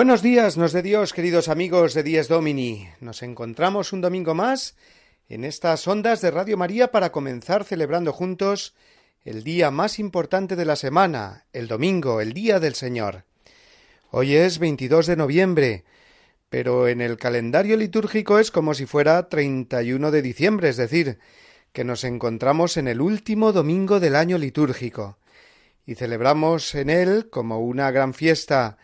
Buenos días, nos de Dios, queridos amigos de Dies Domini. Nos encontramos un domingo más en estas ondas de Radio María para comenzar celebrando juntos el día más importante de la semana, el domingo, el Día del Señor. Hoy es 22 de noviembre, pero en el calendario litúrgico es como si fuera 31 de diciembre, es decir, que nos encontramos en el último domingo del año litúrgico y celebramos en él como una gran fiesta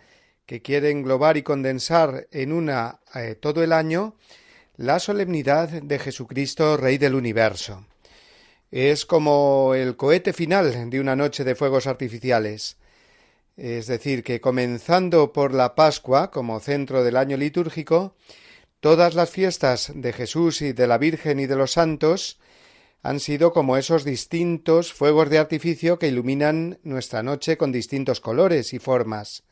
que quiere englobar y condensar en una eh, todo el año la solemnidad de Jesucristo, Rey del universo. Es como el cohete final de una noche de fuegos artificiales. Es decir, que comenzando por la Pascua como centro del año litúrgico, todas las fiestas de Jesús y de la Virgen y de los santos han sido como esos distintos fuegos de artificio que iluminan nuestra noche con distintos colores y formas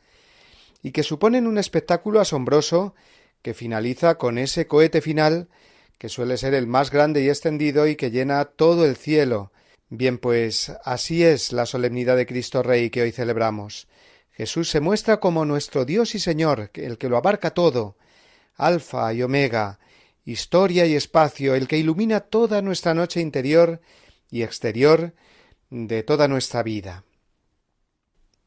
y que suponen un espectáculo asombroso que finaliza con ese cohete final que suele ser el más grande y extendido y que llena todo el cielo. Bien, pues así es la solemnidad de Cristo Rey que hoy celebramos. Jesús se muestra como nuestro Dios y Señor, el que lo abarca todo, Alfa y Omega, historia y espacio, el que ilumina toda nuestra noche interior y exterior de toda nuestra vida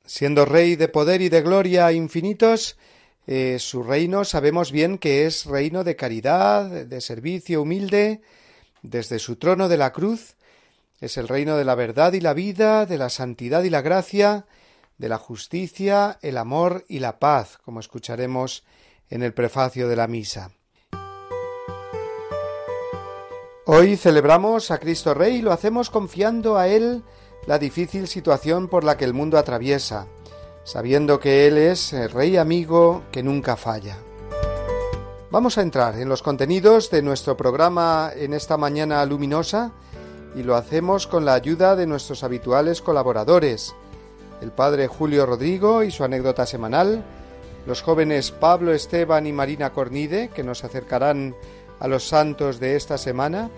siendo rey de poder y de gloria infinitos, eh, su reino sabemos bien que es reino de caridad, de servicio humilde, desde su trono de la cruz, es el reino de la verdad y la vida, de la santidad y la gracia, de la justicia, el amor y la paz, como escucharemos en el prefacio de la misa. Hoy celebramos a Cristo Rey y lo hacemos confiando a Él la difícil situación por la que el mundo atraviesa, sabiendo que Él es el Rey amigo que nunca falla. Vamos a entrar en los contenidos de nuestro programa en esta mañana luminosa y lo hacemos con la ayuda de nuestros habituales colaboradores, el padre Julio Rodrigo y su anécdota semanal, los jóvenes Pablo Esteban y Marina Cornide, que nos acercarán a los santos de esta semana,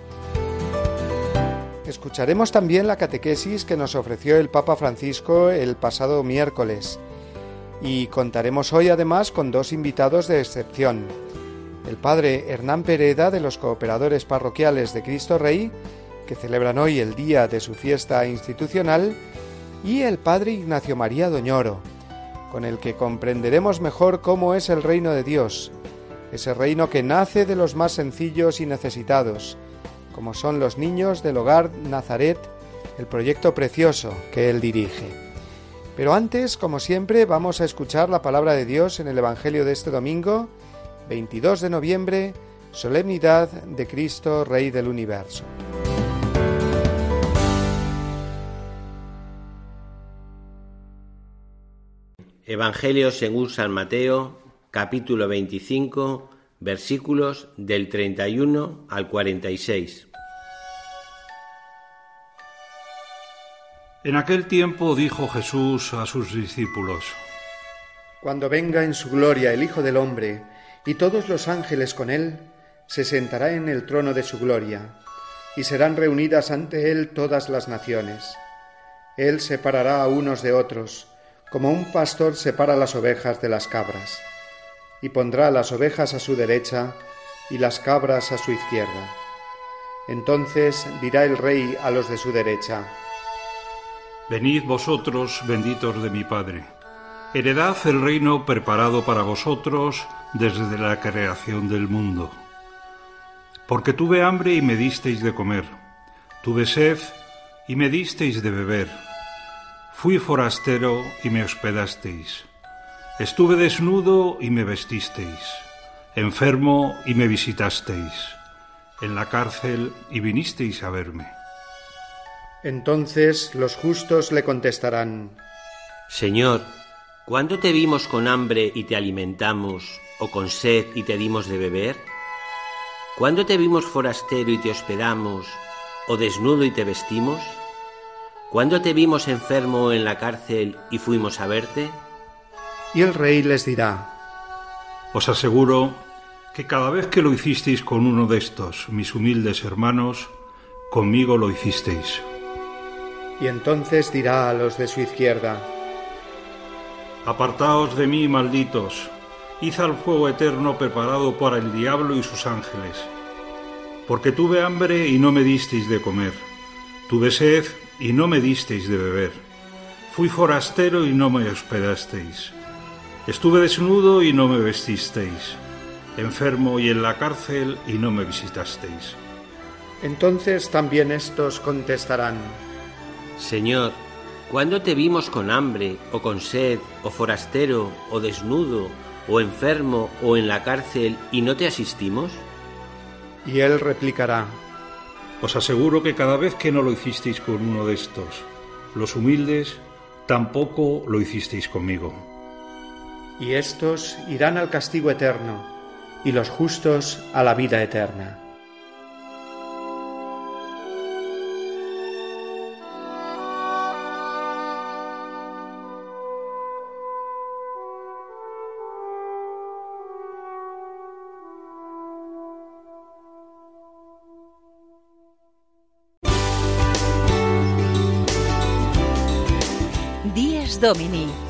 Escucharemos también la catequesis que nos ofreció el Papa Francisco el pasado miércoles y contaremos hoy además con dos invitados de excepción. El padre Hernán Pereda de los cooperadores parroquiales de Cristo Rey, que celebran hoy el día de su fiesta institucional, y el padre Ignacio María Doñoro, con el que comprenderemos mejor cómo es el reino de Dios, ese reino que nace de los más sencillos y necesitados, como son los niños del hogar Nazaret, el proyecto precioso que él dirige. Pero antes, como siempre, vamos a escuchar la palabra de Dios en el Evangelio de este domingo, 22 de noviembre, solemnidad de Cristo, Rey del Universo. Evangelio según San Mateo, capítulo 25, versículos del 31 al 46. En aquel tiempo dijo Jesús a sus discípulos, Cuando venga en su gloria el Hijo del Hombre y todos los ángeles con él, se sentará en el trono de su gloria, y serán reunidas ante él todas las naciones. Él separará a unos de otros, como un pastor separa las ovejas de las cabras, y pondrá las ovejas a su derecha y las cabras a su izquierda. Entonces dirá el rey a los de su derecha, Venid vosotros, benditos de mi Padre. Heredad el reino preparado para vosotros desde la creación del mundo. Porque tuve hambre y me disteis de comer, tuve sed y me disteis de beber, fui forastero y me hospedasteis, estuve desnudo y me vestisteis, enfermo y me visitasteis, en la cárcel y vinisteis a verme. Entonces los justos le contestarán, Señor, ¿cuándo te vimos con hambre y te alimentamos, o con sed y te dimos de beber? ¿Cuándo te vimos forastero y te hospedamos, o desnudo y te vestimos? ¿Cuándo te vimos enfermo en la cárcel y fuimos a verte? Y el rey les dirá, Os aseguro que cada vez que lo hicisteis con uno de estos, mis humildes hermanos, conmigo lo hicisteis. Y entonces dirá a los de su izquierda, Apartaos de mí, malditos, id al fuego eterno preparado para el diablo y sus ángeles. Porque tuve hambre y no me disteis de comer, tuve sed y no me disteis de beber, fui forastero y no me hospedasteis, estuve desnudo y no me vestisteis, enfermo y en la cárcel y no me visitasteis. Entonces también estos contestarán, Señor, ¿cuándo te vimos con hambre, o con sed, o forastero, o desnudo, o enfermo, o en la cárcel, y no te asistimos? Y él replicará, Os aseguro que cada vez que no lo hicisteis con uno de estos, los humildes, tampoco lo hicisteis conmigo. Y estos irán al castigo eterno, y los justos a la vida eterna. Dies Domini,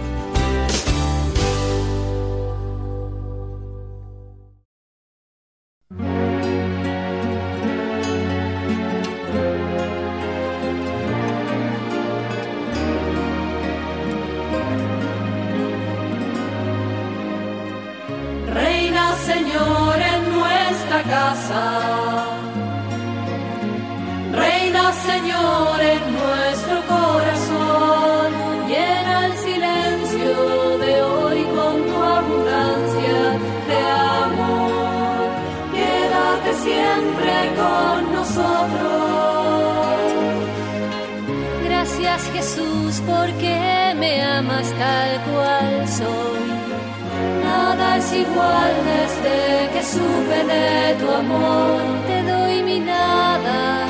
Desde que supe de tu amor. Te doy mi nada,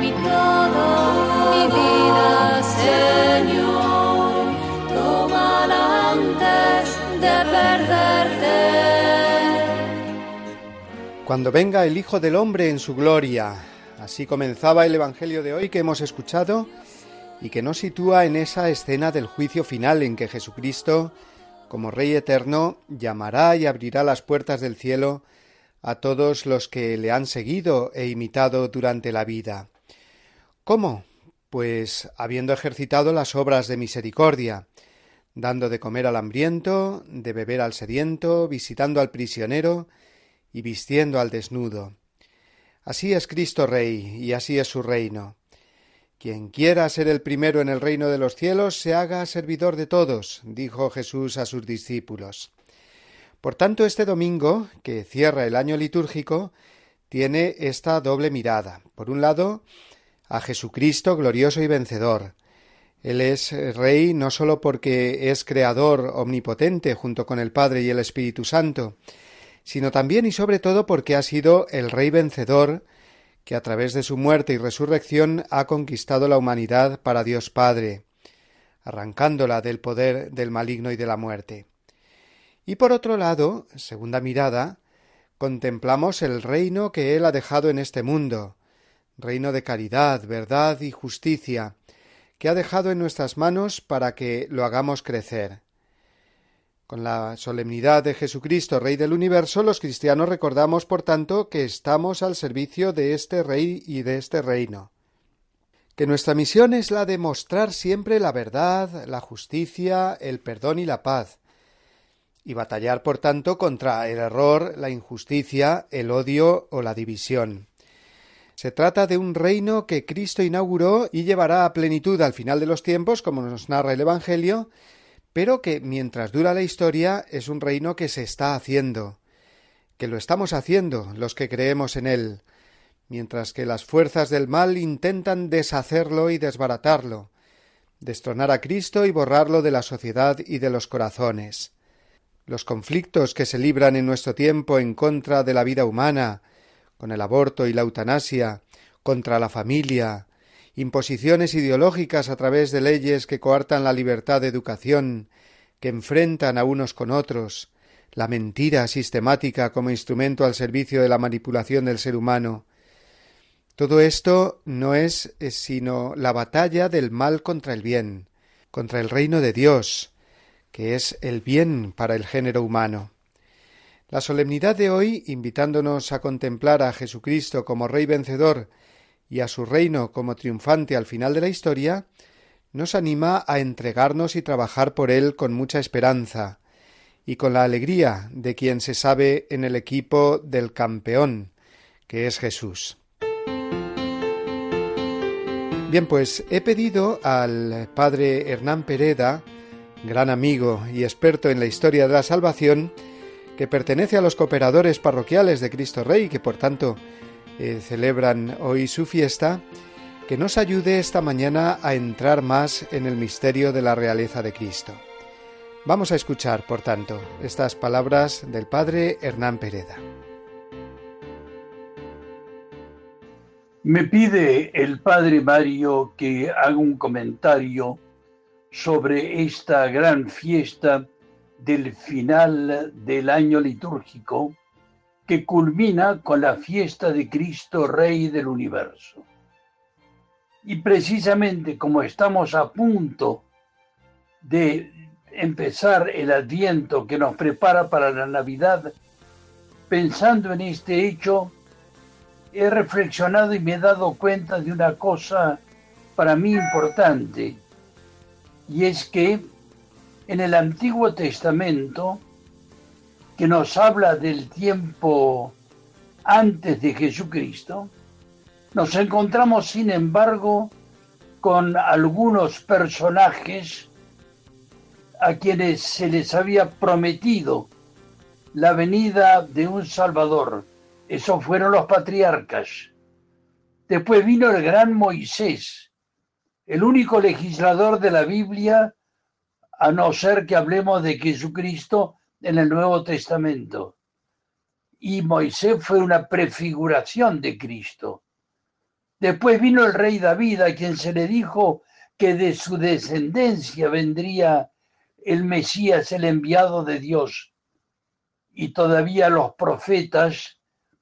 mi todo, mi vida, Señor, tómala antes de perderte. Cuando venga el Hijo del Hombre en su gloria. Así comenzaba el Evangelio de hoy que hemos escuchado y que nos sitúa en esa escena del juicio final en que Jesucristo, como Rey eterno, llamará y abrirá las puertas del cielo a todos los que le han seguido e imitado durante la vida. ¿Cómo? Pues habiendo ejercitado las obras de misericordia, dando de comer al hambriento, de beber al sediento, visitando al prisionero y vistiendo al desnudo. Así es Cristo Rey, y así es su reino. Quien quiera ser el primero en el reino de los cielos, se haga servidor de todos, dijo Jesús a sus discípulos. Por tanto, este domingo, que cierra el año litúrgico, tiene esta doble mirada. Por un lado, a Jesucristo glorioso y vencedor. Él es Rey no sólo porque es Creador omnipotente junto con el Padre y el Espíritu Santo, sino también y sobre todo porque ha sido el Rey vencedor que a través de su muerte y resurrección ha conquistado la humanidad para Dios Padre, arrancándola del poder del maligno y de la muerte. Y por otro lado, segunda mirada, contemplamos el reino que Él ha dejado en este mundo, reino de caridad, verdad y justicia, que ha dejado en nuestras manos para que lo hagamos crecer. Con la solemnidad de Jesucristo, Rey del universo, los cristianos recordamos, por tanto, que estamos al servicio de este Rey y de este reino. Que nuestra misión es la de mostrar siempre la verdad, la justicia, el perdón y la paz, y batallar, por tanto, contra el error, la injusticia, el odio o la división. Se trata de un reino que Cristo inauguró y llevará a plenitud al final de los tiempos, como nos narra el Evangelio, pero que mientras dura la historia es un reino que se está haciendo, que lo estamos haciendo los que creemos en él, mientras que las fuerzas del mal intentan deshacerlo y desbaratarlo, destronar a Cristo y borrarlo de la sociedad y de los corazones. Los conflictos que se libran en nuestro tiempo en contra de la vida humana, con el aborto y la eutanasia, contra la familia, imposiciones ideológicas a través de leyes que coartan la libertad de educación, que enfrentan a unos con otros, la mentira sistemática como instrumento al servicio de la manipulación del ser humano. Todo esto no es sino la batalla del mal contra el bien, contra el reino de Dios, que es el bien para el género humano. La solemnidad de hoy, invitándonos a contemplar a Jesucristo como Rey vencedor y a su reino como triunfante al final de la historia, nos anima a entregarnos y trabajar por él con mucha esperanza y con la alegría de quien se sabe en el equipo del campeón, que es Jesús. Bien, pues he pedido al padre Hernán Pereda, gran amigo y experto en la historia de la salvación, que pertenece a los cooperadores parroquiales de Cristo Rey, que por tanto eh, celebran hoy su fiesta, que nos ayude esta mañana a entrar más en el misterio de la realeza de Cristo. Vamos a escuchar, por tanto, estas palabras del Padre Hernán Pereda. Me pide el Padre Mario que haga un comentario sobre esta gran fiesta del final del año litúrgico que culmina con la fiesta de Cristo Rey del universo. Y precisamente como estamos a punto de empezar el adviento que nos prepara para la Navidad, pensando en este hecho, he reflexionado y me he dado cuenta de una cosa para mí importante, y es que en el Antiguo Testamento, que nos habla del tiempo antes de Jesucristo, nos encontramos, sin embargo, con algunos personajes a quienes se les había prometido la venida de un Salvador. Esos fueron los patriarcas. Después vino el gran Moisés, el único legislador de la Biblia a no ser que hablemos de Jesucristo en el Nuevo Testamento. Y Moisés fue una prefiguración de Cristo. Después vino el rey David, a quien se le dijo que de su descendencia vendría el Mesías, el enviado de Dios. Y todavía los profetas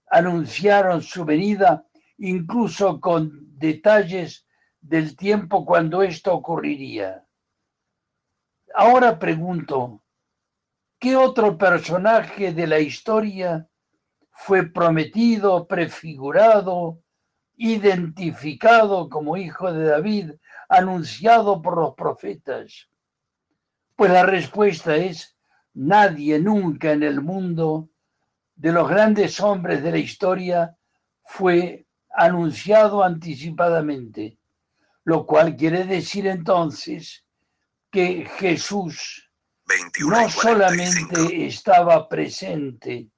anunciaron su venida, incluso con detalles del tiempo cuando esto ocurriría. Ahora pregunto, ¿qué otro personaje de la historia fue prometido, prefigurado, identificado como hijo de David, anunciado por los profetas? Pues la respuesta es nadie nunca en el mundo de los grandes hombres de la historia fue anunciado anticipadamente, lo cual quiere decir entonces que Jesús no solamente estaba presente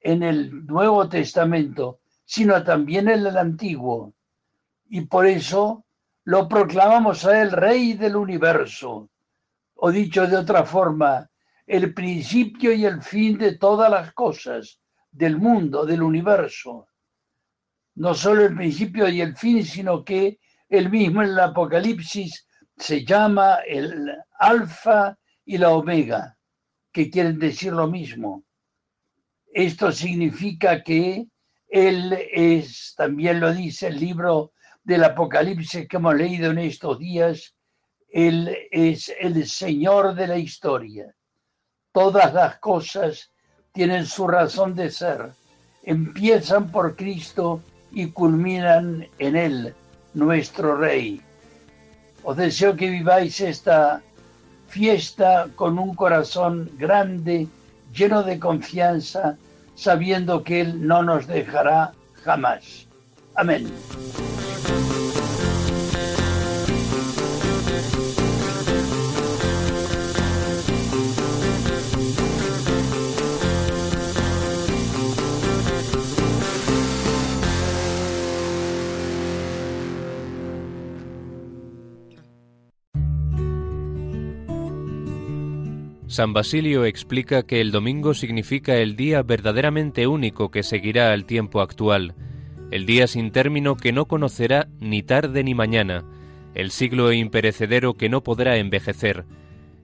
en el Nuevo Testamento, sino también en el Antiguo. Y por eso lo proclamamos a él Rey del universo, o dicho de otra forma, el principio y el fin de todas las cosas, del mundo, del universo. No solo el principio y el fin, sino que él mismo en el Apocalipsis se llama el alfa y la omega, que quieren decir lo mismo. Esto significa que Él es, también lo dice el libro del Apocalipsis que hemos leído en estos días, Él es el Señor de la historia. Todas las cosas tienen su razón de ser, empiezan por Cristo y culminan en Él, nuestro Rey. Os deseo que viváis esta fiesta con un corazón grande, lleno de confianza, sabiendo que Él no nos dejará jamás. Amén. San Basilio explica que el domingo significa el día verdaderamente único que seguirá al tiempo actual, el día sin término que no conocerá ni tarde ni mañana, el siglo imperecedero que no podrá envejecer.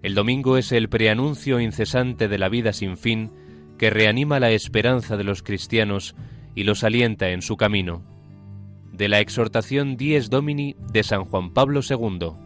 El domingo es el preanuncio incesante de la vida sin fin que reanima la esperanza de los cristianos y los alienta en su camino. De la exhortación Dies Domini de San Juan Pablo II.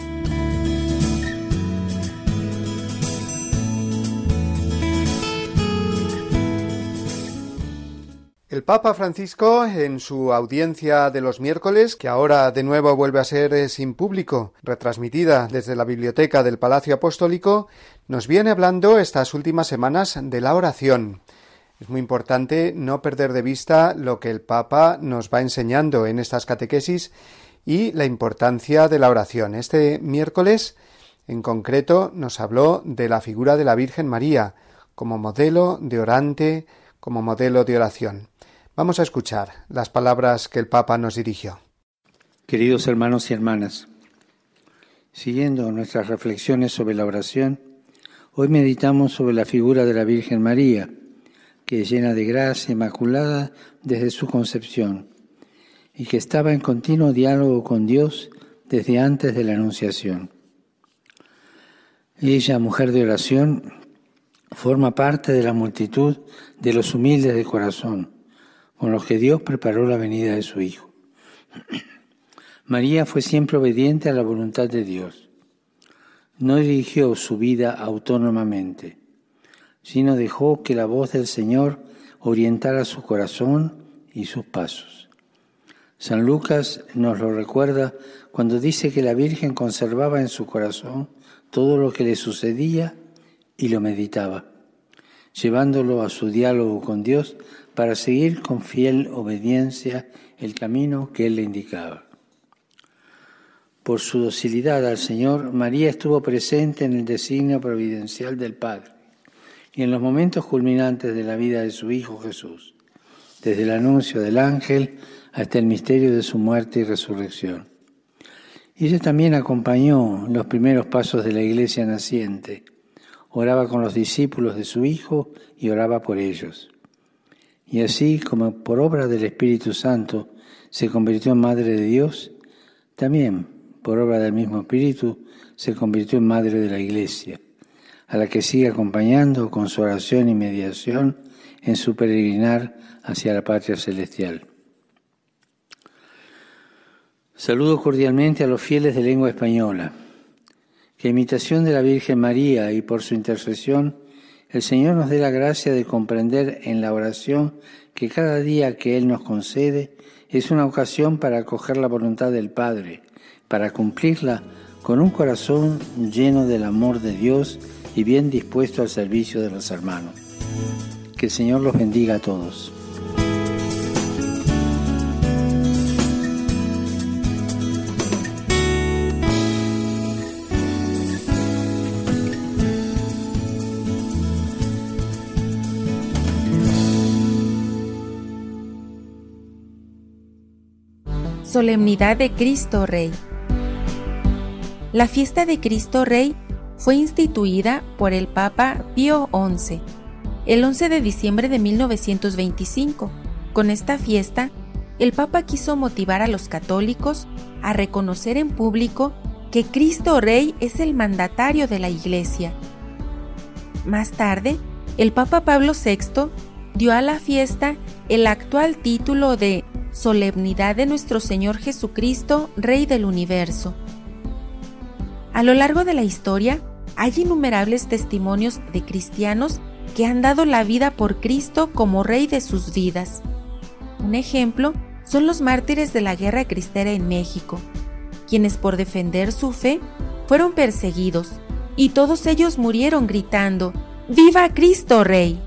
Papa Francisco, en su audiencia de los miércoles, que ahora de nuevo vuelve a ser eh, sin público, retransmitida desde la biblioteca del Palacio Apostólico, nos viene hablando estas últimas semanas de la oración. Es muy importante no perder de vista lo que el Papa nos va enseñando en estas catequesis y la importancia de la oración. Este miércoles, en concreto, nos habló de la figura de la Virgen María como modelo de orante, como modelo de oración. Vamos a escuchar las palabras que el Papa nos dirigió. Queridos hermanos y hermanas, siguiendo nuestras reflexiones sobre la oración, hoy meditamos sobre la figura de la Virgen María, que es llena de gracia, inmaculada desde su concepción, y que estaba en continuo diálogo con Dios desde antes de la Anunciación. Ella, mujer de oración, forma parte de la multitud de los humildes de corazón con los que Dios preparó la venida de su Hijo. María fue siempre obediente a la voluntad de Dios. No dirigió su vida autónomamente, sino dejó que la voz del Señor orientara su corazón y sus pasos. San Lucas nos lo recuerda cuando dice que la Virgen conservaba en su corazón todo lo que le sucedía y lo meditaba, llevándolo a su diálogo con Dios para seguir con fiel obediencia el camino que Él le indicaba. Por su docilidad al Señor, María estuvo presente en el designio providencial del Padre y en los momentos culminantes de la vida de su Hijo Jesús, desde el anuncio del ángel hasta el misterio de su muerte y resurrección. Ella también acompañó los primeros pasos de la iglesia naciente, oraba con los discípulos de su Hijo y oraba por ellos. Y así como por obra del Espíritu Santo se convirtió en Madre de Dios, también por obra del mismo Espíritu se convirtió en Madre de la Iglesia, a la que sigue acompañando con su oración y mediación en su peregrinar hacia la patria celestial. Saludo cordialmente a los fieles de lengua española, que imitación de la Virgen María y por su intercesión el Señor nos dé la gracia de comprender en la oración que cada día que Él nos concede es una ocasión para acoger la voluntad del Padre, para cumplirla con un corazón lleno del amor de Dios y bien dispuesto al servicio de los hermanos. Que el Señor los bendiga a todos. Solemnidad de Cristo Rey. La fiesta de Cristo Rey fue instituida por el Papa Pío XI el 11 de diciembre de 1925. Con esta fiesta, el Papa quiso motivar a los católicos a reconocer en público que Cristo Rey es el mandatario de la Iglesia. Más tarde, el Papa Pablo VI dio a la fiesta el actual título de Solemnidad de nuestro Señor Jesucristo, Rey del Universo. A lo largo de la historia, hay innumerables testimonios de cristianos que han dado la vida por Cristo como Rey de sus vidas. Un ejemplo son los mártires de la guerra cristera en México, quienes por defender su fe fueron perseguidos, y todos ellos murieron gritando, ¡Viva Cristo Rey!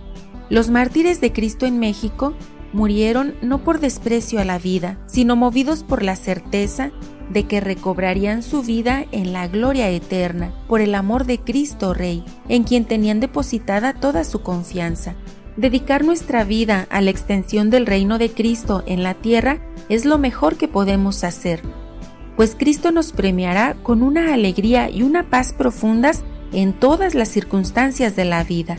Los mártires de Cristo en México murieron no por desprecio a la vida, sino movidos por la certeza de que recobrarían su vida en la gloria eterna, por el amor de Cristo Rey, en quien tenían depositada toda su confianza. Dedicar nuestra vida a la extensión del reino de Cristo en la tierra es lo mejor que podemos hacer, pues Cristo nos premiará con una alegría y una paz profundas en todas las circunstancias de la vida.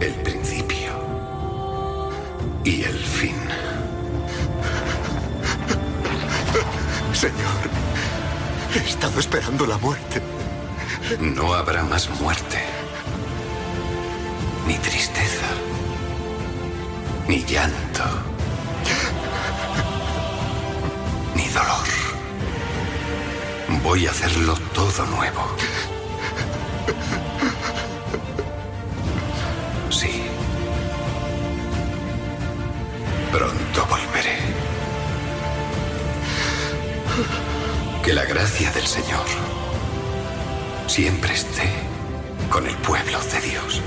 El principio y el fin. Señor, he estado esperando la muerte. No habrá más muerte, ni tristeza, ni llanto, Voy a hacerlo todo nuevo. Sí. Pronto volveré. Que la gracia del Señor siempre esté con el pueblo de Dios.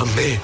Amén.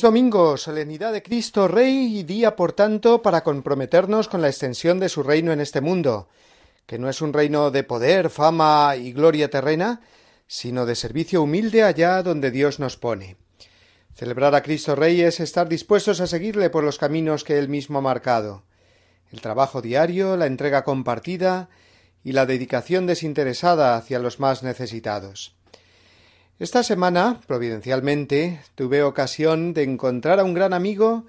Es domingo, solemnidad de Cristo Rey y día, por tanto, para comprometernos con la extensión de su reino en este mundo, que no es un reino de poder, fama y gloria terrena, sino de servicio humilde allá donde Dios nos pone. Celebrar a Cristo Rey es estar dispuestos a seguirle por los caminos que él mismo ha marcado. El trabajo diario, la entrega compartida y la dedicación desinteresada hacia los más necesitados. Esta semana, providencialmente, tuve ocasión de encontrar a un gran amigo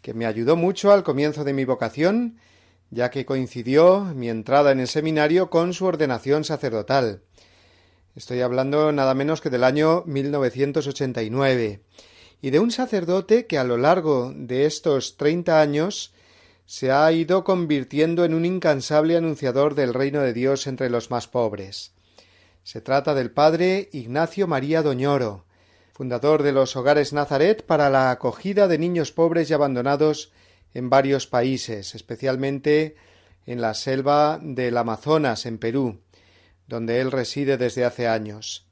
que me ayudó mucho al comienzo de mi vocación, ya que coincidió mi entrada en el seminario con su ordenación sacerdotal. Estoy hablando nada menos que del año 1989, y de un sacerdote que a lo largo de estos treinta años se ha ido convirtiendo en un incansable anunciador del reino de Dios entre los más pobres. Se trata del padre Ignacio María Doñoro, fundador de los hogares Nazaret para la acogida de niños pobres y abandonados en varios países, especialmente en la selva del Amazonas, en Perú, donde él reside desde hace años.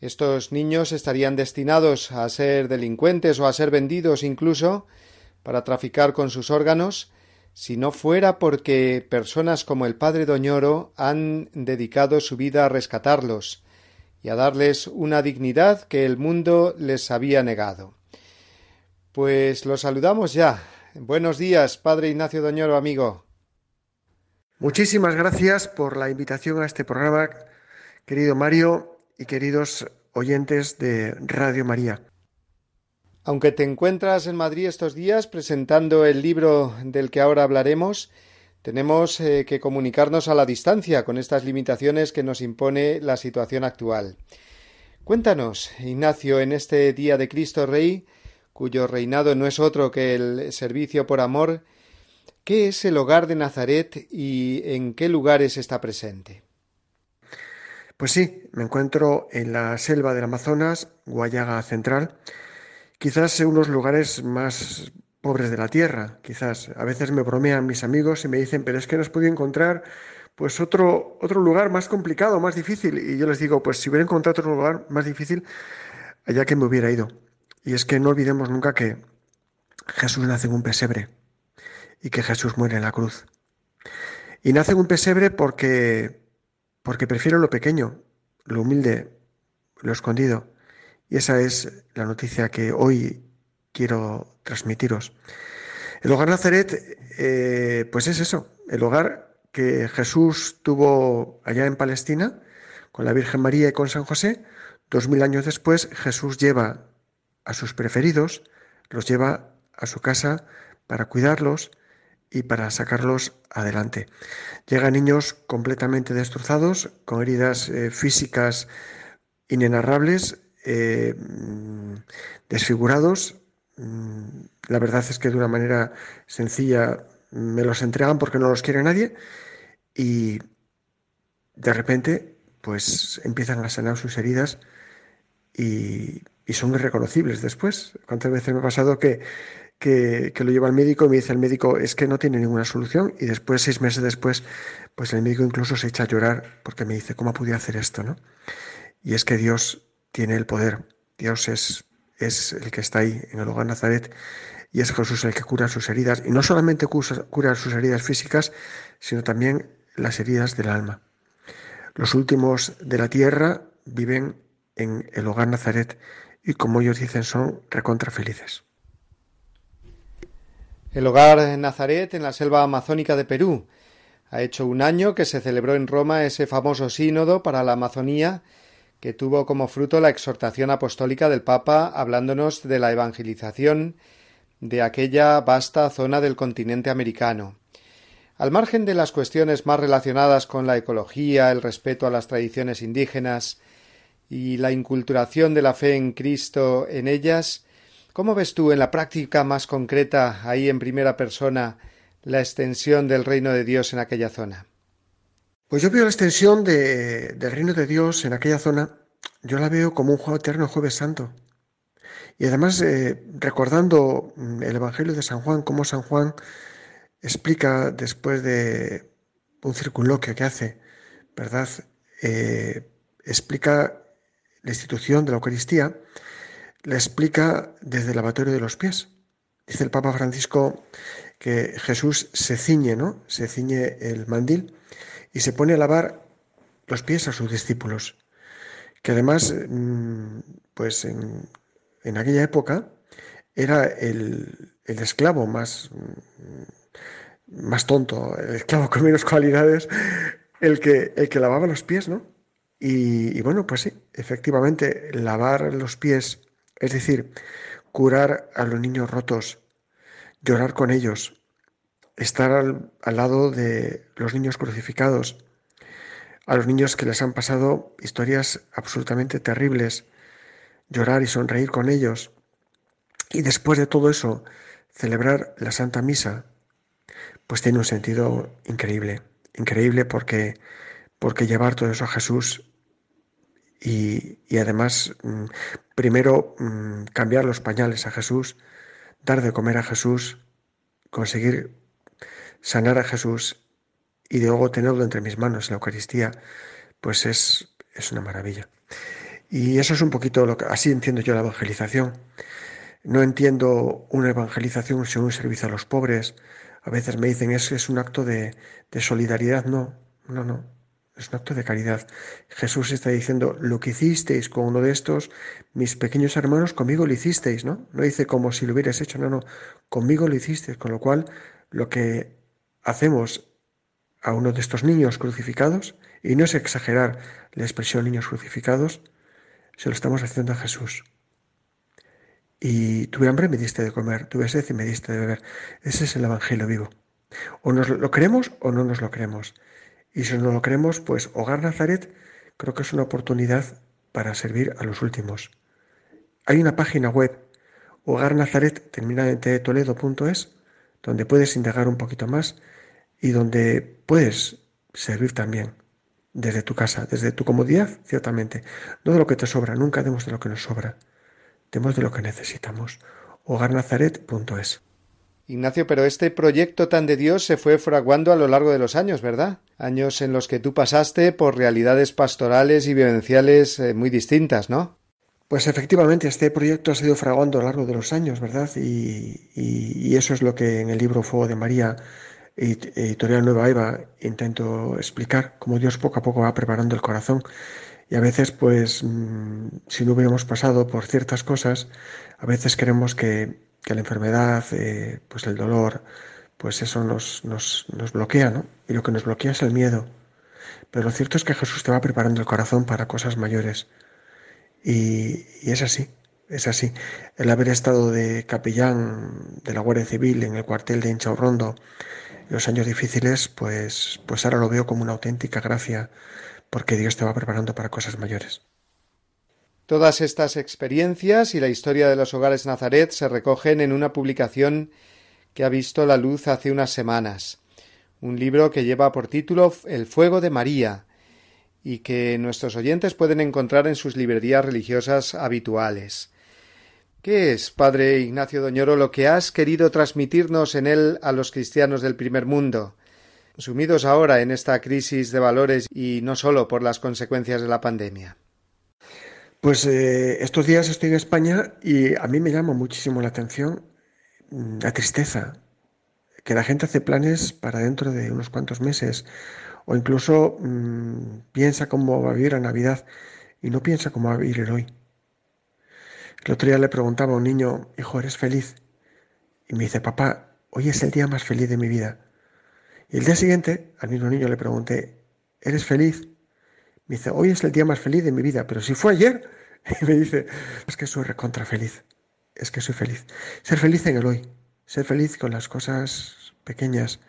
Estos niños estarían destinados a ser delincuentes o a ser vendidos incluso para traficar con sus órganos, si no fuera porque personas como el padre Doñoro han dedicado su vida a rescatarlos y a darles una dignidad que el mundo les había negado. Pues los saludamos ya. Buenos días, padre Ignacio Doñoro, amigo. Muchísimas gracias por la invitación a este programa, querido Mario y queridos oyentes de Radio María. Aunque te encuentras en Madrid estos días presentando el libro del que ahora hablaremos, tenemos eh, que comunicarnos a la distancia con estas limitaciones que nos impone la situación actual. Cuéntanos, Ignacio, en este día de Cristo Rey, cuyo reinado no es otro que el servicio por amor, ¿qué es el hogar de Nazaret y en qué lugares está presente? Pues sí, me encuentro en la selva del Amazonas, Guayaga Central, quizás en unos lugares más pobres de la tierra, quizás. A veces me bromean mis amigos y me dicen, pero es que no has podido encontrar pues otro, otro lugar más complicado, más difícil. Y yo les digo, pues si hubiera encontrado otro lugar más difícil, allá que me hubiera ido. Y es que no olvidemos nunca que Jesús nace en un pesebre y que Jesús muere en la cruz. Y nace en un pesebre porque porque prefiero lo pequeño, lo humilde, lo escondido. Y esa es la noticia que hoy quiero transmitiros. El hogar Nazaret, eh, pues es eso, el hogar que Jesús tuvo allá en Palestina, con la Virgen María y con San José. Dos mil años después, Jesús lleva a sus preferidos, los lleva a su casa para cuidarlos, y para sacarlos adelante. Llegan niños completamente destrozados, con heridas eh, físicas inenarrables, eh, desfigurados. Mm, la verdad es que de una manera sencilla me los entregan porque no los quiere nadie y de repente pues empiezan a sanar sus heridas y, son irreconocibles después. ¿Cuántas veces me ha pasado que que, lo lleva al médico y me dice el médico es que no tiene ninguna solución y después, seis meses después, pues el médico incluso se echa a llorar porque me dice, ¿cómo pude hacer esto? ¿no? Y es que Dios tiene el poder, Dios es, es el que está ahí en el hogar Nazaret y es Jesús el que cura sus heridas y no solamente cura sus heridas físicas, sino también las heridas del alma. Los últimos de la tierra viven en el hogar Nazaret y como ellos dicen son recontra felices. El hogar Nazaret en la selva amazónica de Perú. Ha hecho un año que se celebró en Roma ese famoso sínodo para la Amazonía que tuvo como fruto la exhortación apostólica del Papa hablándonos de la evangelización de aquella vasta zona del continente americano. Al margen de las cuestiones más relacionadas con la ecología, el respeto a las tradiciones indígenas y la inculturación de la fe en Cristo en ellas, ¿Cómo ves tú en la práctica más concreta, ahí en primera persona, la extensión del reino de Dios en aquella zona? Pues yo veo la extensión del reino de Dios en aquella zona, yo la veo como un juego eterno jueves santo. Y además, eh, recordando mm, el Evangelio de San Juan, cómo San Juan explica después de un circunloquio que hace, ¿verdad? Eh, explica la institución de la Eucaristía la explica desde el lavatorio de los pies. Dice el Papa Francisco que Jesús se ciñe, ¿no? Se ciñe el mandil y se pone a lavar los pies a sus discípulos. Que además, mm, pues en, aquella época era el, esclavo más, mm, más tonto, el esclavo con menos cualidades, el que, el que lavaba los pies, ¿no? Y, y bueno, pues sí, efectivamente, lavar los pies es decir, curar a los niños rotos, llorar con ellos, estar al, lado de los niños crucificados, a los niños que les han pasado historias absolutamente terribles, llorar y sonreír con ellos. Y después de todo eso, celebrar la Santa Misa, pues tiene un sentido increíble, increíble porque, porque llevar todo eso a Jesús y, además mm, primero mm, cambiar los pañales a Jesús, dar de comer a Jesús, conseguir sanar a Jesús y luego tenerlo entre mis manos en la Eucaristía, pues es, es una maravilla. Y eso es un poquito lo que, así entiendo yo la evangelización. No entiendo una evangelización sin un servicio a los pobres. A veces me dicen, es, es un acto de, de solidaridad. No, no, no. Es un acto de caridad. Jesús está diciendo, lo que hicisteis con uno de estos, mis pequeños hermanos, conmigo lo hicisteis, ¿no? No dice como si lo hubieras hecho, no, no, conmigo lo hicisteis. Con lo cual, lo que hacemos a uno de estos niños crucificados, y no es exagerar la expresión niños crucificados, se lo estamos haciendo a Jesús. Y tuve hambre, me diste de comer, tuve sed y me diste de beber. Ese es el Evangelio vivo. O nos lo creemos o no nos lo creemos. Y si no lo creemos, pues Hogar Nazaret creo que es una oportunidad para servir a los últimos. Hay una página web, Hogar Nazaret, terminada en toledo.es, donde puedes indagar un poquito más y donde puedes servir también desde tu casa, desde tu comodidad, ciertamente. No de lo que te sobra, nunca demos de lo que nos sobra. Demos de lo que necesitamos. hogarnazaret.es. Ignacio, pero este proyecto tan de Dios se fue fraguando a lo largo de los años, ¿verdad? Años en los que tú pasaste por realidades pastorales y vivenciales eh, muy distintas, ¿no? Pues efectivamente, este proyecto ha sido fraguando a lo largo de los años, ¿verdad? Y, y eso es lo que en el libro Fuego de María editorial Nueva Eva intento explicar cómo Dios poco a poco va preparando el corazón y a veces pues mm, si no hubiéramos pasado por ciertas cosas a veces queremos que, que la enfermedad eh, pues el dolor pues eso nos, nos, nos bloquea ¿no? y lo que nos bloquea es el miedo pero lo cierto es que Jesús te va preparando el corazón para cosas mayores y, y es así es así. El haber estado de capellán de la Guardia Civil en el cuartel de Inchaurrondo los años difíciles, pues, pues ahora lo veo como una auténtica gracia, porque Dios te va preparando para cosas mayores. Todas estas experiencias y la historia de los hogares Nazaret se recogen en una publicación que ha visto la luz hace unas semanas, un libro que lleva por título El fuego de María y que nuestros oyentes pueden encontrar en sus librerías religiosas habituales. ¿Qué es, Padre Ignacio Doñoro, lo que has querido transmitirnos en él a los cristianos del primer mundo, sumidos ahora en esta crisis de valores y no solo por las consecuencias de la pandemia? Pues eh, estos días estoy en España y a mí me llama muchísimo la atención mm, la tristeza, que la gente hace planes para dentro de unos cuantos meses o incluso mm, piensa cómo va a vivir la Navidad y no piensa cómo va a vivir el hoy. El otro día le preguntaba a un niño, hijo, ¿eres feliz? Y me dice, papá, hoy es el día más feliz de mi vida. Y el día siguiente, al mismo niño le pregunté, ¿eres feliz? Me dice, hoy es el día más feliz de mi vida, pero si fue ayer. Y me dice, es que soy recontra feliz, es que soy feliz. Ser feliz en el hoy, ser feliz con las cosas pequeñas.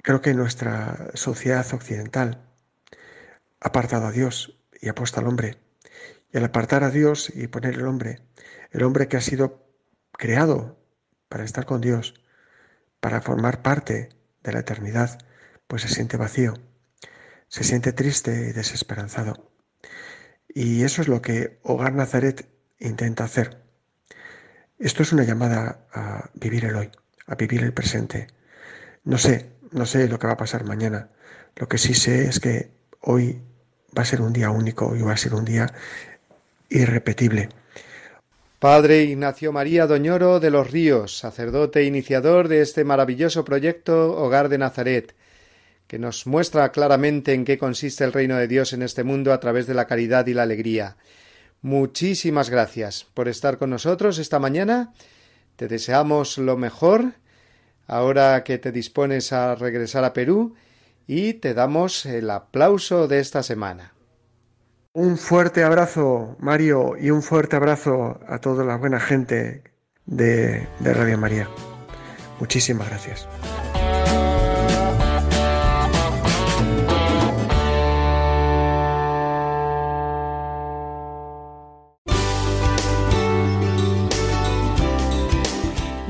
Creo que nuestra sociedad occidental ha apartado a Dios y ha puesto al hombre y al apartar a Dios y poner el hombre, el hombre que ha sido creado para estar con Dios, para formar parte de la eternidad, pues se siente vacío, se siente triste y desesperanzado. Y eso es lo que Hogar Nazaret intenta hacer. Esto es una llamada a vivir el hoy, a vivir el presente. No sé, no sé lo que va a pasar mañana. Lo que sí sé es que hoy va a ser un día único y va a ser un día irrepetible. Padre Ignacio María Doñoro de los Ríos, sacerdote iniciador de este maravilloso proyecto Hogar de Nazaret, que nos muestra claramente en qué consiste el reino de Dios en este mundo a través de la caridad y la alegría. Muchísimas gracias por estar con nosotros esta mañana. Te deseamos lo mejor ahora que te dispones a regresar a Perú y te damos el aplauso de esta semana. Un fuerte abrazo, Mario, y un fuerte abrazo a toda la buena gente de, Radio María. Muchísimas gracias.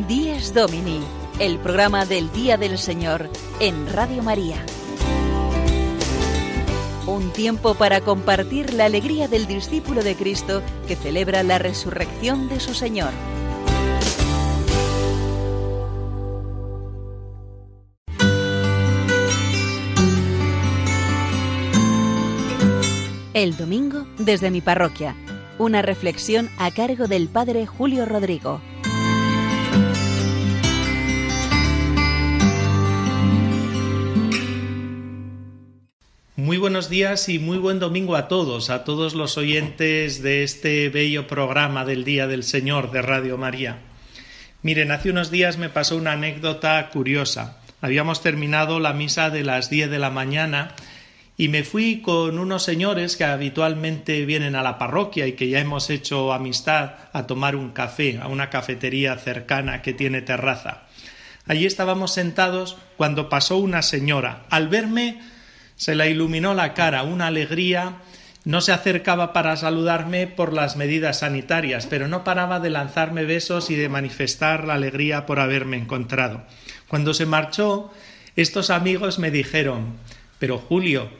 Días Domini, el programa del Día del Señor en Radio María. Un tiempo para compartir la alegría del discípulo de Cristo que celebra la resurrección de su Señor. El domingo desde mi parroquia. Una reflexión a cargo del Padre Julio Rodrigo. Muy buenos días y muy buen domingo a todos, a todos los oyentes de este bello programa del Día del Señor de Radio María. Miren, hace unos días me pasó una anécdota curiosa. Habíamos terminado la misa de las 10 de la mañana y me fui con unos señores que habitualmente vienen a la parroquia y que ya hemos hecho amistad a tomar un café a una cafetería cercana que tiene terraza. Allí estábamos sentados cuando pasó una señora. Al verme se la iluminó la cara, una alegría. No se acercaba para saludarme por las medidas sanitarias, pero no paraba de lanzarme besos y de manifestar la alegría por haberme encontrado. Cuando se marchó, estos amigos me dijeron Pero Julio,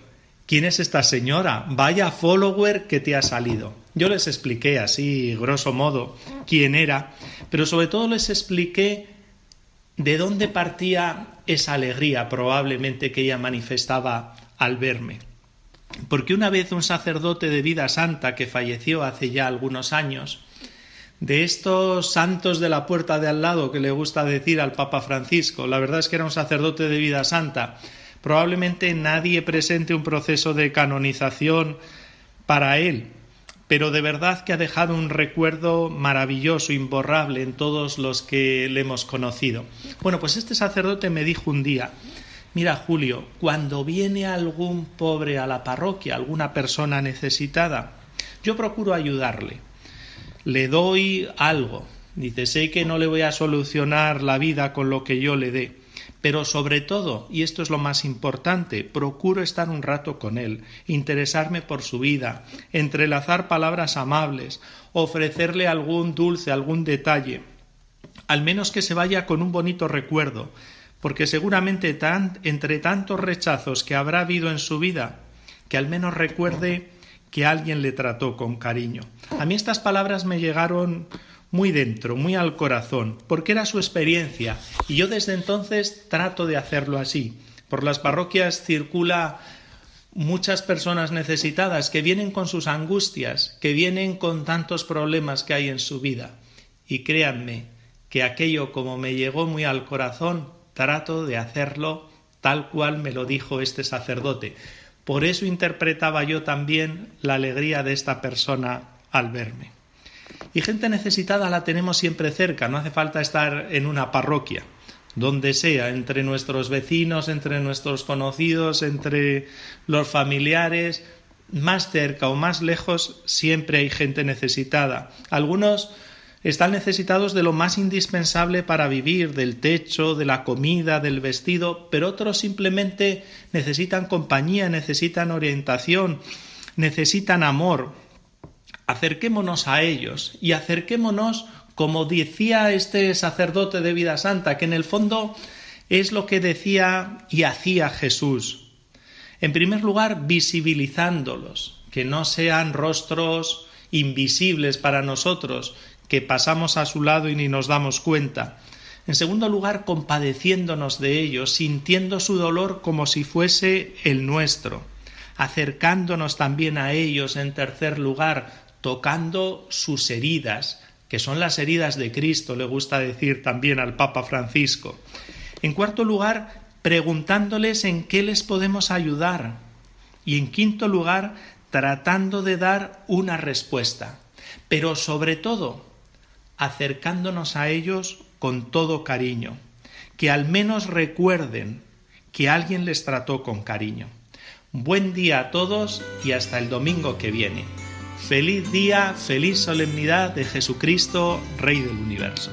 ¿quién es esta señora? Vaya follower que te ha salido. Yo les expliqué así, grosso modo, quién era, pero sobre todo les expliqué de dónde partía esa alegría probablemente que ella manifestaba al verme. Porque una vez un sacerdote de vida santa que falleció hace ya algunos años, de estos santos de la puerta de al lado que le gusta decir al Papa Francisco, la verdad es que era un sacerdote de vida santa, probablemente nadie presente un proceso de canonización para él, pero de verdad que ha dejado un recuerdo maravilloso, imborrable en todos los que le hemos conocido. Bueno, pues este sacerdote me dijo un día, Mira, Julio, cuando viene algún pobre a la parroquia, alguna persona necesitada, yo procuro ayudarle. Le doy algo. Dice, sé que no le voy a solucionar la vida con lo que yo le dé, pero sobre todo, y esto es lo más importante, procuro estar un rato con él, interesarme por su vida, entrelazar palabras amables, ofrecerle algún dulce, algún detalle, al menos que se vaya con un bonito recuerdo, porque seguramente entre tantos rechazos que habrá habido en su vida, que al menos recuerde que alguien le trató con cariño. A mí estas palabras me llegaron muy dentro, muy al corazón, porque era su experiencia, y yo desde entonces trato de hacerlo así. Por las parroquias circula muchas personas necesitadas que vienen con sus angustias, que vienen con tantos problemas que hay en su vida. Y créanme que aquello como me llegó muy al corazón, trato de hacerlo tal cual me lo dijo este sacerdote. Por eso interpretaba yo también la alegría de esta persona al verme. Y gente necesitada la tenemos siempre cerca, no hace falta estar en una parroquia, donde sea, entre nuestros vecinos, entre nuestros conocidos, entre los familiares, más cerca o más lejos, siempre hay gente necesitada. Algunos están necesitados de lo más indispensable para vivir, del techo, de la comida, del vestido, pero otros simplemente necesitan compañía, necesitan orientación, necesitan amor. Acerquémonos a ellos y acerquémonos, como decía este sacerdote de vida santa, que en el fondo es lo que decía y hacía Jesús. En primer lugar, visibilizándolos, que no sean rostros invisibles para nosotros, que pasamos a su lado y ni nos damos cuenta. En segundo lugar, compadeciéndonos de ellos, sintiendo su dolor como si fuese el nuestro, acercándonos también a ellos en tercer lugar, tocando sus heridas, que son las heridas de Cristo, le gusta decir también al Papa Francisco. En cuarto lugar, preguntándoles en qué les podemos ayudar. Y en quinto lugar, tratando de dar una respuesta. Pero sobre todo, acercándonos a ellos con todo cariño, que al menos recuerden que alguien les trató con cariño. Buen día a todos y hasta el domingo que viene. Feliz día, feliz solemnidad de Jesucristo, Rey del Universo.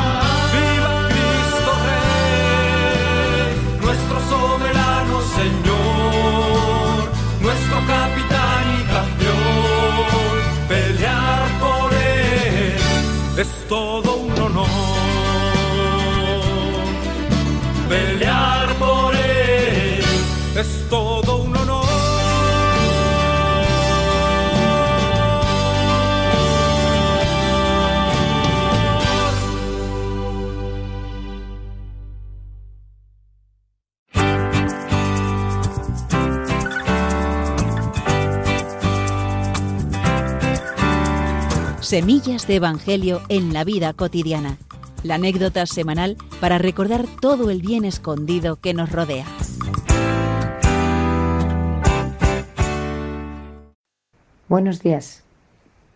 Todo un honor. Pelear por él es Semillas de Evangelio en la vida cotidiana. La anécdota semanal para recordar todo el bien escondido que nos rodea. Buenos días.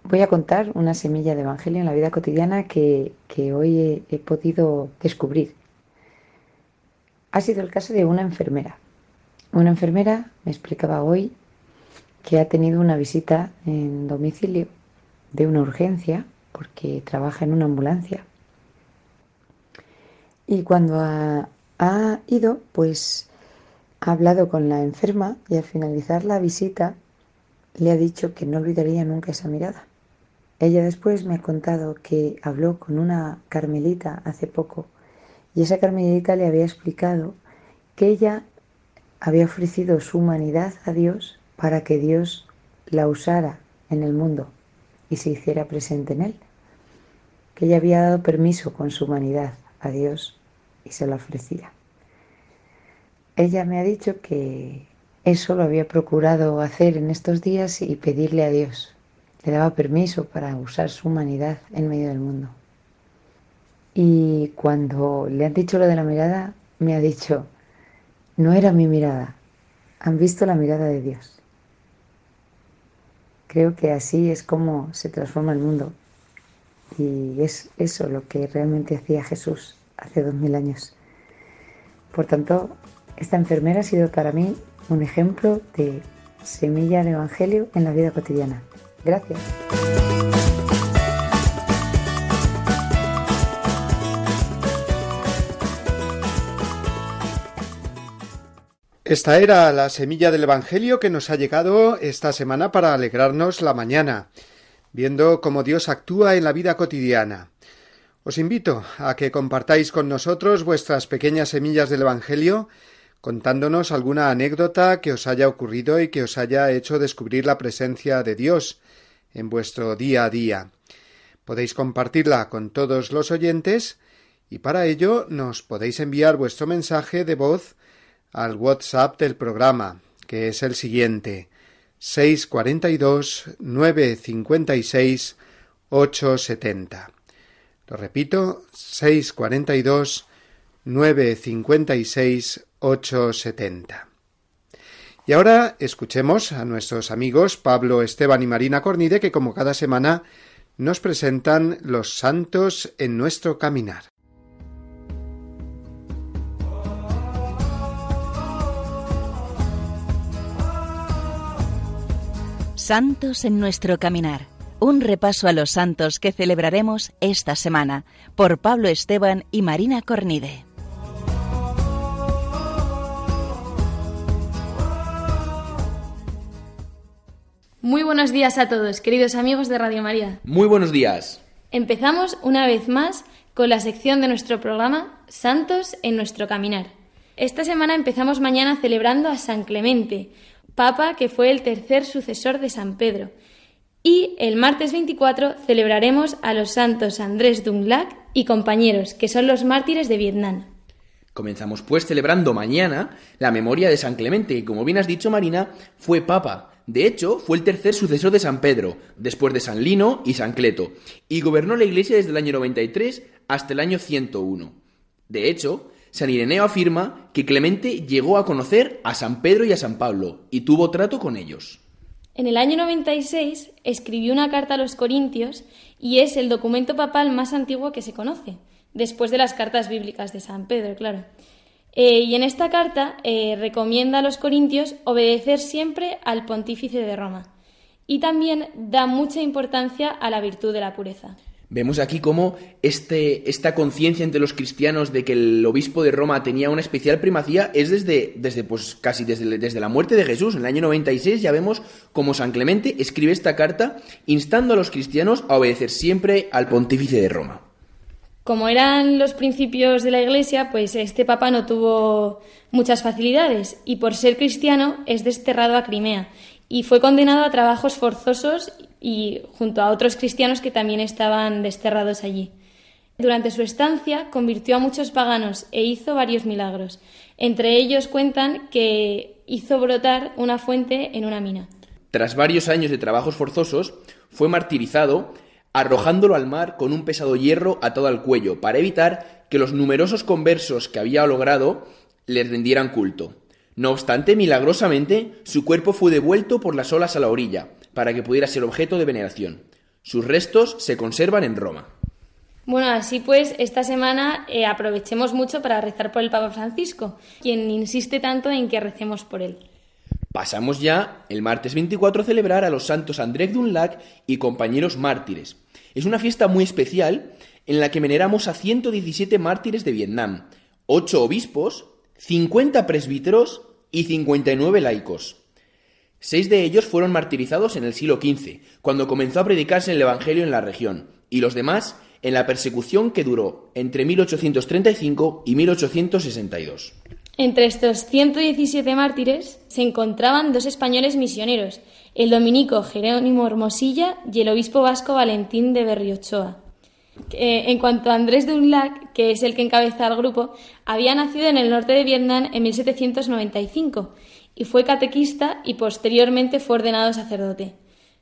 Voy a contar una semilla de Evangelio en la vida cotidiana que, hoy he, he podido descubrir. Ha sido el caso de una enfermera. Una enfermera me explicaba hoy que ha tenido una visita en domicilio de una urgencia porque trabaja en una ambulancia. Y cuando ha, ido, pues ha hablado con la enferma y al finalizar la visita le ha dicho que no olvidaría nunca esa mirada. Ella después me ha contado que habló con una carmelita hace poco y esa carmelita le había explicado que ella había ofrecido su humanidad a Dios para que Dios la usara en el mundo y se hiciera presente en él, que ella había dado permiso con su humanidad a Dios y se lo ofrecía. Ella me ha dicho que eso lo había procurado hacer en estos días y pedirle a Dios. Le daba permiso para usar su humanidad en medio del mundo. Y cuando le han dicho lo de la mirada, me ha dicho, no era mi mirada, han visto la mirada de Dios. Creo que así es como se transforma el mundo. Y es eso lo que realmente hacía Jesús hace dos mil años. Por tanto, esta enfermera ha sido para mí un ejemplo de semilla de evangelio en la vida cotidiana. Gracias. Esta era la semilla del Evangelio que nos ha llegado esta semana para alegrarnos la mañana, viendo cómo Dios actúa en la vida cotidiana. Os invito a que compartáis con nosotros vuestras pequeñas semillas del Evangelio, contándonos alguna anécdota que os haya ocurrido y que os haya hecho descubrir la presencia de Dios en vuestro día a día. Podéis compartirla con todos los oyentes y para ello nos podéis enviar vuestro mensaje de voz al WhatsApp del programa, que es el siguiente 642 956 870. Lo repito, 642 956 870. Y ahora escuchemos a nuestros amigos Pablo, Esteban y Marina Cornide que como cada semana nos presentan los santos en nuestro caminar. Santos en nuestro caminar, un repaso a los santos que celebraremos esta semana por Pablo Esteban y Marina Cornide. Muy buenos días a todos, queridos amigos de Radio María. Muy buenos días. Empezamos una vez más con la sección de nuestro programa Santos en nuestro caminar. Esta semana empezamos mañana celebrando a San Clemente, Papa que fue el tercer sucesor de San Pedro. Y el martes 24 celebraremos a los santos Andrés Dunglac y compañeros, que son los mártires de Vietnam. Comenzamos pues celebrando mañana la memoria de San Clemente, que como bien has dicho Marina, fue Papa de hecho, fue el tercer sucesor de San Pedro, después de San Lino y San Cleto, y gobernó la iglesia desde el año 93 hasta el año 101. De hecho, San Ireneo afirma que Clemente llegó a conocer a San Pedro y a San Pablo, y tuvo trato con ellos. En el año 96 escribió una carta a los Corintios y es el documento papal más antiguo que se conoce, después de las cartas bíblicas de San Pedro, claro. Eh, y en esta carta eh, recomienda a los corintios obedecer siempre al pontífice de Roma y también da mucha importancia a la virtud de la pureza. Vemos aquí cómo este, esta conciencia entre los cristianos de que el obispo de Roma tenía una especial primacía es desde, desde pues, casi desde, desde la muerte de Jesús. En el año 96 ya vemos cómo San Clemente escribe esta carta instando a los cristianos a obedecer siempre al pontífice de Roma. Como eran los principios de la Iglesia, pues este papa no tuvo muchas facilidades y por ser cristiano es desterrado a Crimea y fue condenado a trabajos forzosos y junto a otros cristianos que también estaban desterrados allí. Durante su estancia convirtió a muchos paganos e hizo varios milagros. Entre ellos cuentan que hizo brotar una fuente en una mina. Tras varios años de trabajos forzosos, fue martirizado arrojándolo al mar con un pesado hierro atado al cuello, para evitar que los numerosos conversos que había logrado le rindieran culto. No obstante, milagrosamente, su cuerpo fue devuelto por las olas a la orilla, para que pudiera ser objeto de veneración. Sus restos se conservan en Roma. Bueno, así pues, esta semana eh, aprovechemos mucho para rezar por el Papa Francisco, quien insiste tanto en que recemos por él. Pasamos ya el martes 24 a celebrar a los santos Andrés Dunlac y compañeros mártires, es una fiesta muy especial en la que veneramos a 117 mártires de Vietnam, 8 obispos, 50 presbíteros y 59 laicos. Seis de ellos fueron martirizados en el siglo XV, cuando comenzó a predicarse el Evangelio en la región, y los demás en la persecución que duró entre 1835 y 1862. Entre estos 117 mártires se encontraban dos españoles misioneros, el dominico Jerónimo Hermosilla y el obispo vasco Valentín de Berriochoa. en cuanto a Andrés de Unlac, que es el que encabeza el grupo, había nacido en el norte de Vietnam en 1795 y fue catequista y posteriormente fue ordenado sacerdote.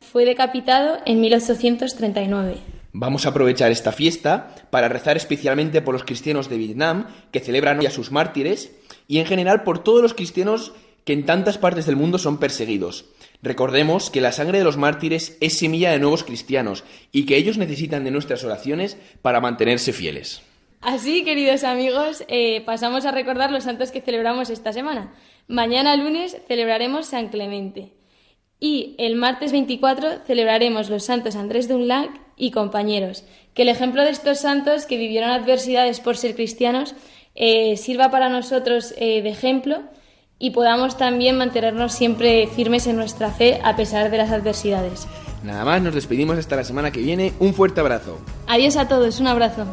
Fue decapitado en 1839. Vamos a aprovechar esta fiesta para rezar especialmente por los cristianos de Vietnam que celebran hoy a sus mártires y en general por todos los cristianos que en tantas partes del mundo son perseguidos. Recordemos que la sangre de los mártires es semilla de nuevos cristianos y que ellos necesitan de nuestras oraciones para mantenerse fieles. Así, queridos amigos, eh, pasamos a recordar los santos que celebramos esta semana. Mañana lunes celebraremos San Clemente y el martes 24 celebraremos los santos Andrés de Unlac y compañeros. Que el ejemplo de estos santos que vivieron adversidades por ser cristianos eh, sirva para nosotros eh, de ejemplo y podamos también mantenernos siempre firmes en nuestra fe a pesar de las adversidades. Nada más, nos despedimos hasta la semana que viene. Un fuerte abrazo. Adiós a todos, un abrazo.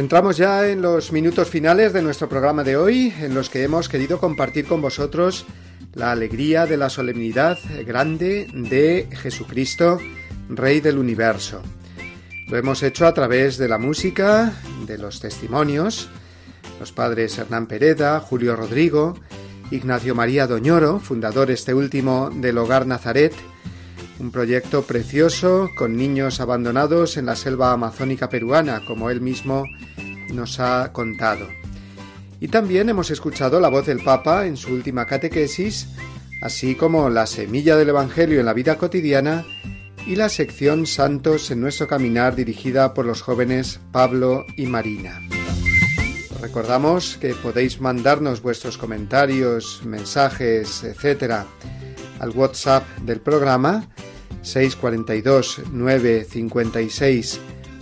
Entramos ya en los minutos finales de nuestro programa de hoy, en los que hemos querido compartir con vosotros la alegría de la solemnidad grande de Jesucristo, Rey del Universo. Lo hemos hecho a través de la música, de los testimonios, los padres Hernán Pereda, Julio Rodrigo, Ignacio María Doñoro, fundador este último del Hogar Nazaret, un proyecto precioso con niños abandonados en la selva amazónica peruana, como él mismo nos ha contado. Y también hemos escuchado la voz del Papa en su última catequesis, así como la semilla del Evangelio en la vida cotidiana y la sección Santos en nuestro caminar dirigida por los jóvenes Pablo y Marina. Recordamos que podéis mandarnos vuestros comentarios, mensajes, etcétera, al WhatsApp del programa 642 956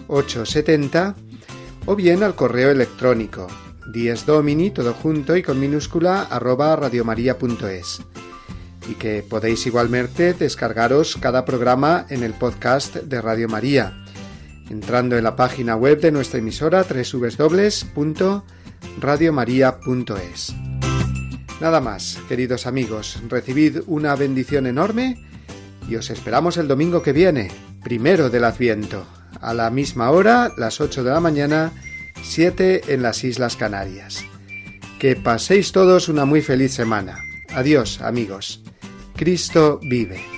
870 o bien al correo electrónico diesdomini todo junto y con minúscula arroba radiomaria.es y que podéis igualmente descargaros cada programa en el podcast de Radio María entrando en la página web de nuestra emisora www.radiomaria.es. Nada más, queridos amigos, recibid una bendición enorme y os esperamos el domingo que viene, primero del Adviento, a la misma hora, las 8 de la mañana, 7 en las Islas Canarias. Que paséis todos una muy feliz semana. Adiós, amigos. Cristo vive.